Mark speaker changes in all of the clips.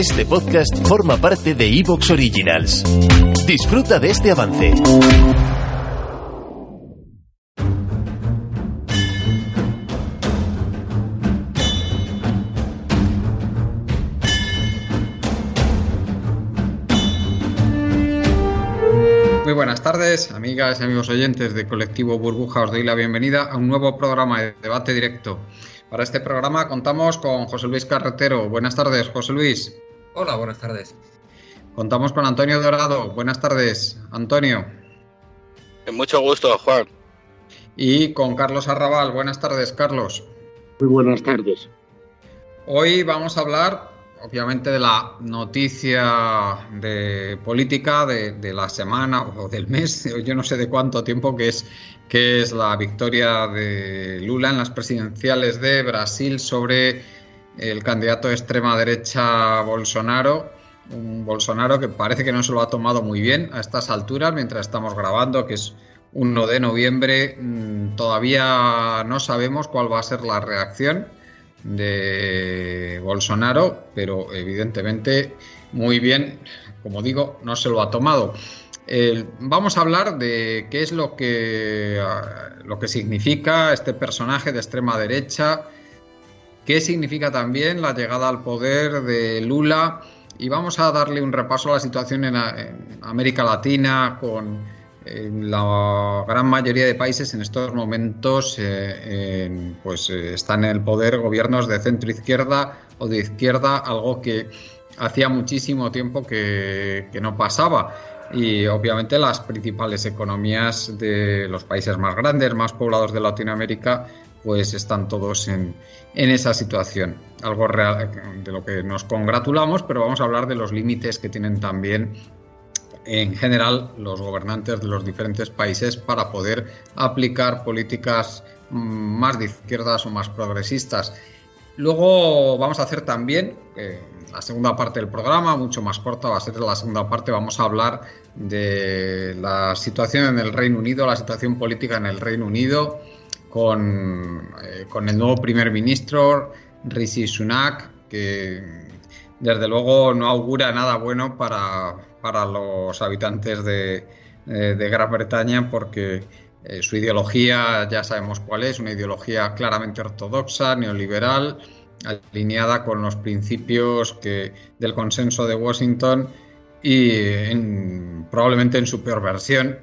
Speaker 1: Este podcast forma parte de Evox Originals. Disfruta de este avance.
Speaker 2: Muy buenas tardes, amigas y amigos oyentes de Colectivo Burbuja. Os doy la bienvenida a un nuevo programa de debate directo. Para este programa contamos con José Luis Carretero. Buenas tardes, José Luis.
Speaker 3: Hola, buenas tardes.
Speaker 2: Contamos con Antonio Dorado. Buenas tardes, Antonio.
Speaker 4: Mucho gusto, Juan.
Speaker 2: Y con Carlos Arrabal. Buenas tardes, Carlos.
Speaker 5: Muy buenas tardes.
Speaker 2: Hoy vamos a hablar, obviamente, de la noticia de política de, de la semana o del mes, yo no sé de cuánto tiempo, que es, que es la victoria de Lula en las presidenciales de Brasil sobre el candidato de extrema derecha Bolsonaro. Un Bolsonaro que parece que no se lo ha tomado muy bien a estas alturas, mientras estamos grabando, que es 1 de noviembre. mm, Todavía no sabemos cuál va a ser la reacción de Bolsonaro, pero evidentemente muy bien, como digo, no se lo ha tomado. Vamos a hablar de qué es lo que, ah, lo que significa este personaje de extrema derecha, qué significa también la llegada al poder de Lula y vamos a darle un repaso a la situación en, América Latina con la gran mayoría de países en estos momentos eh, pues eh, están en el poder gobiernos de centro izquierda o de izquierda, algo que hacía muchísimo tiempo que no pasaba. Y obviamente las principales economías de los países más grandes, más poblados de Latinoamérica, pues están todos en, en esa situación. Algo real, de lo que nos congratulamos, pero vamos a hablar de los límites que tienen también en general los gobernantes de los diferentes países para poder aplicar políticas mm, más de izquierdas o más progresistas. Luego vamos a hacer también eh, la segunda parte del programa, mucho más corta, va a ser la segunda parte, vamos a hablar de la situación en el Reino Unido, la situación política en el Reino Unido, con, eh, con el nuevo primer ministro, Rishi Sunak, que desde luego no augura nada bueno para, para los habitantes de, eh, de Gran Bretaña porque eh, su ideología ya sabemos cuál es, una ideología claramente ortodoxa, neoliberal, alineada con los principios que, del consenso de Washington y en- probablemente en su peor versión,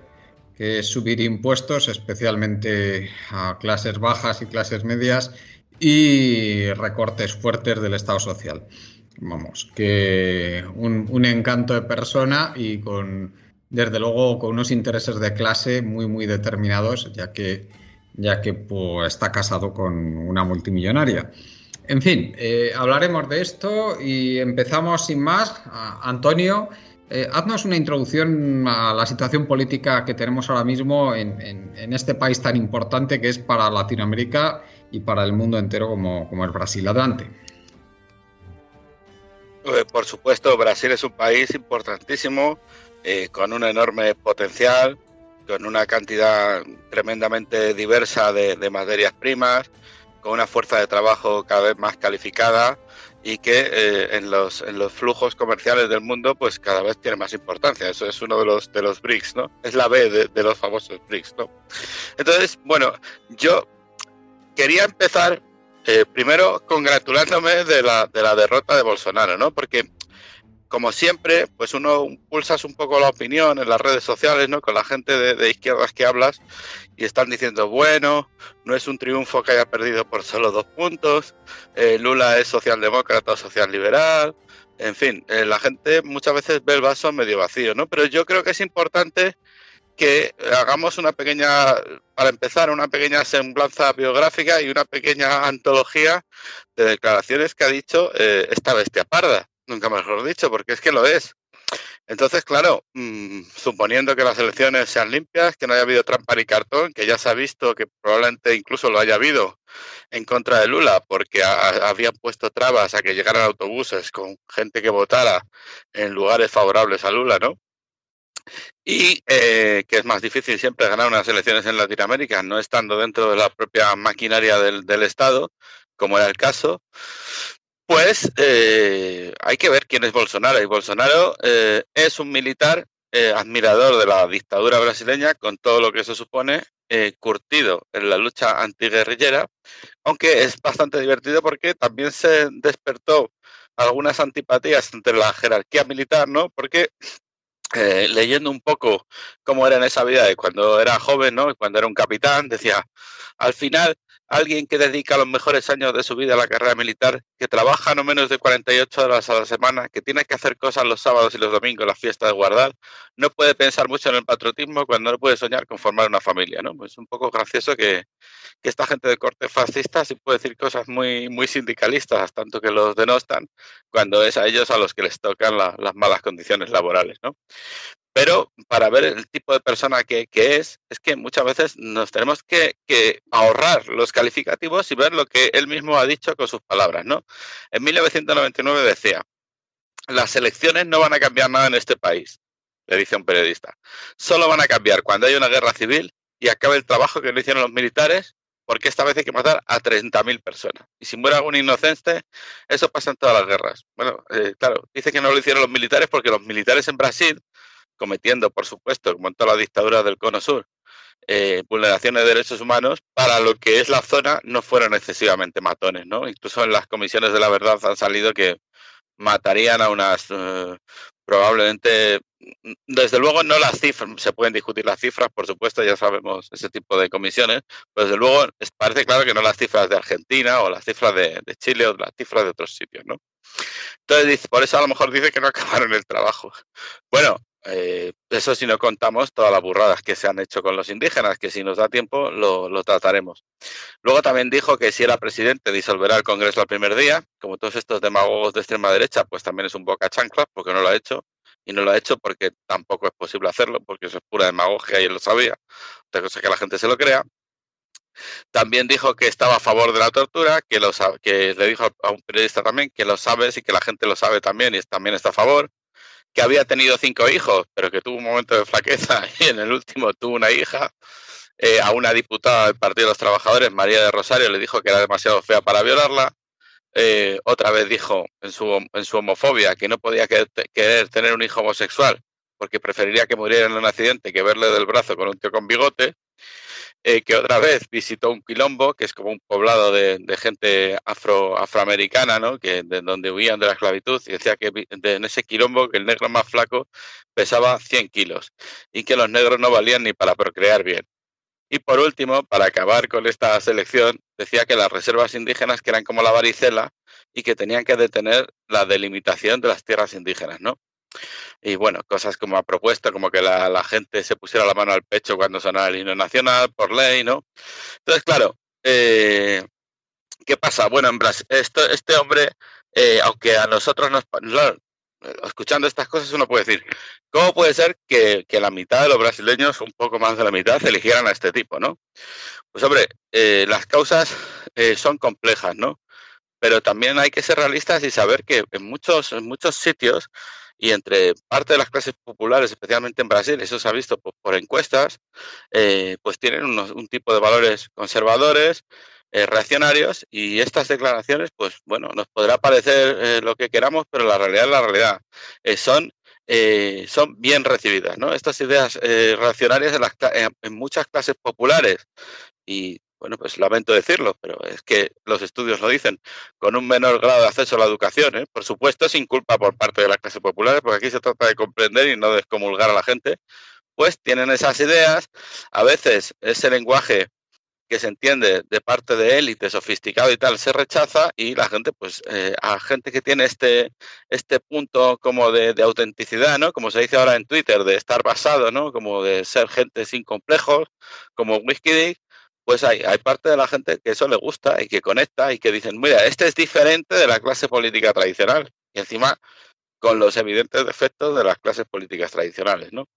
Speaker 2: que es subir impuestos, especialmente a clases bajas y clases medias, y recortes fuertes del Estado social. Vamos, que un, encanto de persona y con, desde luego, con unos intereses de clase muy, muy determinados, ya que, ya que pues, está casado con una multimillonaria. En fin, eh, hablaremos de esto y empezamos sin más. Antonio, eh, haznos una introducción a la situación política que tenemos ahora mismo en, este país tan importante que es para Latinoamérica y para el mundo entero como, es Brasil. Adelante.
Speaker 4: Eh, Por supuesto, Brasil es un país importantísimo, eh, con un enorme potencial, con una cantidad tremendamente diversa de materias primas, con una fuerza de trabajo cada vez más calificada y que eh, en, los, en los flujos comerciales del mundo pues cada vez tiene más importancia. Eso es uno de los, de los BRICS, ¿no? Es la B de, los famosos BRICS, ¿no? Entonces, bueno, yo quería empezar eh, primero congratulándome de la, de la derrota de Bolsonaro, ¿no? Porque como siempre, pues uno pulsas un poco la opinión en las redes sociales, ¿no? Con la gente de, izquierdas que hablas y están diciendo, bueno, no es un triunfo que haya perdido por solo dos puntos, eh, Lula es socialdemócrata o social liberal, en fin, eh, la gente muchas veces ve el vaso medio vacío, ¿no? Pero yo creo que es importante que hagamos una pequeña, para empezar, una pequeña semblanza biográfica y una pequeña antología de declaraciones que ha dicho eh, esta bestia parda, nunca mejor dicho, porque es que lo es. Entonces, claro, mm, suponiendo que las elecciones sean limpias, que no haya habido trampa ni cartón, que ya se ha visto que probablemente incluso lo haya habido en contra de Lula, porque habían puesto trabas a que llegaran autobuses con gente que votara en lugares favorables a Lula, ¿no? Y eh, que es más difícil siempre ganar unas elecciones en Latinoamérica, no estando dentro de la propia maquinaria del, del Estado, como era el caso pues eh, hay que ver quién es Bolsonaro. Y Bolsonaro eh, es un militar eh, admirador de la dictadura brasileña, con todo lo que eso supone, curtido en la lucha antiguerrillera, aunque es bastante divertido porque también se despertó algunas antipatías entre la jerarquía militar, ¿no? Porque leyendo un poco cómo era en esa vida de cuando era joven, ¿no? Cuando era un capitán, decía, al final alguien que dedica los mejores años de su vida a la carrera militar, que trabaja no menos de 48 horas a la semana, que tiene que hacer cosas los sábados y los domingos, las fiestas de guardar, no puede pensar mucho en el patriotismo cuando no puede soñar con formar una familia, ¿no? Pues es un poco gracioso que, esta gente de corte fascista sí puede decir cosas muy, muy sindicalistas, tanto que los denostan, cuando es a ellos a los que les tocan las malas condiciones laborales, ¿no? Pero para ver el tipo de persona que, es, es que muchas veces nos tenemos que, ahorrar los calificativos y ver lo que él mismo ha dicho con sus palabras, ¿no? En 1999 decía, las elecciones no van a cambiar nada en este país, le dice un periodista. Solo van a cambiar cuando haya una guerra civil y acabe el trabajo que le hicieron los militares, porque esta vez hay que matar a 30.000 personas. Y si muere algún inocente, eso pasa en todas las guerras. Bueno, eh, claro, dice que no lo hicieron los militares porque los militares en Brasil cometiendo, por supuesto, como en toda la dictadura del Cono Sur, eh, vulneraciones de derechos humanos, para lo que es la zona no fueron excesivamente matones, ¿no? Incluso en las comisiones de la verdad han salido que matarían a unas eh, probablemente mm, desde luego no las cifras, se pueden discutir las cifras, por supuesto, ya sabemos ese tipo de comisiones, pero desde luego parece claro que no las cifras de Argentina o las cifras de, de Chile o las cifras de otros sitios, ¿no? Entonces, por eso a lo mejor dice que no acabaron el trabajo. Bueno, eh, eso si no contamos todas las burradas que se han hecho con los indígenas, que si nos da tiempo lo, trataremos. Luego también dijo que si era presidente disolverá el Congreso el primer día, como todos estos demagogos de extrema derecha, pues también es un boca chancla, porque no lo ha hecho, y no lo ha hecho porque tampoco es posible hacerlo, porque eso es pura demagogia y él lo sabía, otra cosa que la gente se lo crea. También dijo que estaba a favor de la tortura, que, lo, que le dijo a un periodista también que lo sabe y que la gente lo sabe también y también está a favor que había tenido cinco hijos, pero que tuvo un momento de flaqueza y en el último tuvo una hija. Eh, a una diputada del Partido de los Trabajadores, María de Rosario, le dijo que era demasiado fea para violarla. Eh, otra vez dijo en su, en su homofobia que no podía querer, tener un hijo homosexual porque preferiría que muriera en un accidente que verle del brazo con un tío con bigote. Eh, que otra vez visitó un quilombo, que es como un poblado de, gente afro, afroamericana, ¿no? que, de donde huían de la esclavitud, y decía que en ese quilombo que el negro más flaco pesaba 100 kilos y que los negros no valían ni para procrear bien. Y por último, para acabar con esta selección, decía que las reservas indígenas que eran como la varicela y que tenían que detener la delimitación de las tierras indígenas, ¿no? Y bueno, cosas como ha propuesto, como que la, gente se pusiera la mano al pecho cuando sonara el himno nacional por ley, ¿no? Entonces, claro, eh, ¿qué pasa? Bueno, en Brasil, esto, este hombre, eh, aunque a nosotros nos... escuchando estas cosas uno puede decir, ¿cómo puede ser que, la mitad de los brasileños, un poco más de la mitad, eligieran a este tipo, ¿no? Pues hombre, eh, las causas son complejas, ¿no? Pero también hay que ser realistas y saber que en muchos, en muchos sitios y entre parte de las clases populares, especialmente en Brasil, eso se ha visto por, encuestas, eh, pues tienen un tipo de valores conservadores, eh, reaccionarios, y estas declaraciones, pues bueno, nos podrá parecer eh, lo que queramos, pero la realidad es la realidad. son, son bien recibidas, ¿no? Estas ideas reaccionarias en, en muchas clases populares y bueno, pues lamento decirlo, pero es que los estudios lo dicen, con un menor grado de acceso a la educación, ¿eh? por supuesto sin culpa por parte de la clase popular, porque aquí se trata de comprender y no de excomulgar a la gente, pues tienen esas ideas, a veces ese lenguaje que se entiende de parte de élite, sofisticado y tal, se rechaza y la gente, pues, eh, a gente que tiene este, este punto como de, autenticidad, ¿no? Como se dice ahora en Twitter, de estar basado, ¿no? Como de ser gente sin complejos, como Whisky pues hay, hay parte de la gente que eso le gusta y que conecta y que dicen, mira, este es diferente de la clase política tradicional. Y encima con los evidentes defectos de las clases políticas tradicionales, ¿no?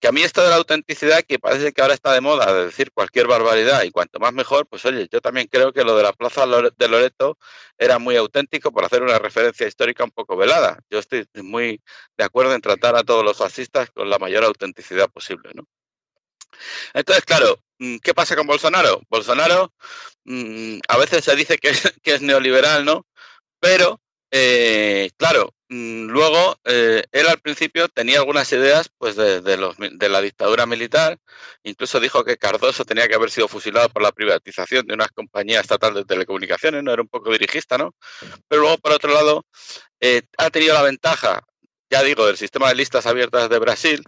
Speaker 4: Que a mí esto de la autenticidad, que parece que ahora está de moda, de decir cualquier barbaridad y cuanto más mejor, pues oye, yo también creo que lo de la Plaza de Loreto era muy auténtico por hacer una referencia histórica un poco velada. Yo estoy muy de acuerdo en tratar a todos los fascistas con la mayor autenticidad posible, ¿no? Entonces, claro, mm, ¿qué pasa con Bolsonaro? Bolsonaro mm, a veces se dice que es, neoliberal, ¿no? Pero, eh, claro, Mm, luego, eh, él al principio tenía algunas ideas pues, de, los, de, la dictadura militar, incluso dijo que Cardoso tenía que haber sido fusilado por la privatización de una compañía estatal de telecomunicaciones, no era un poco dirigista, ¿no? Pero luego, por otro lado, eh, ha tenido la ventaja, ya digo, del sistema de listas abiertas de Brasil,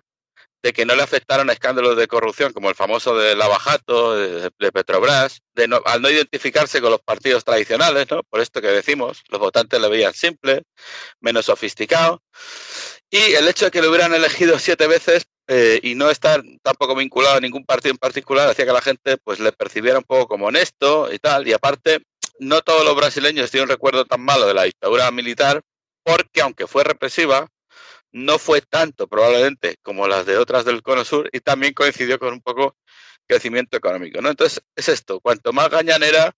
Speaker 4: de que no le afectaron escándalos de corrupción como el famoso de Lavajato, de, de Petrobras, al no identificarse con los partidos tradicionales, ¿no? Por esto que decimos, los votantes le veían simple, menos sofisticado. Y el hecho de que lo hubieran elegido siete veces eh, y no estar tampoco vinculado a ningún partido en particular hacía que la gente pues le percibiera un poco como honesto y tal. Y aparte, no todos los brasileños tienen un recuerdo tan malo de la dictadura militar, porque aunque fue represiva, no fue tanto probablemente como las de otras del Cono Sur y también coincidió con un poco crecimiento económico. ¿no? Entonces, es esto, cuanto más gañanera,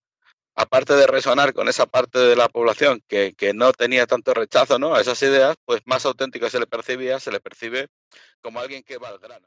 Speaker 4: aparte de resonar con esa parte de la población que, que no tenía tanto rechazo ¿no? a esas ideas, pues más auténtico se le percibía, se le percibe como alguien que va al grano.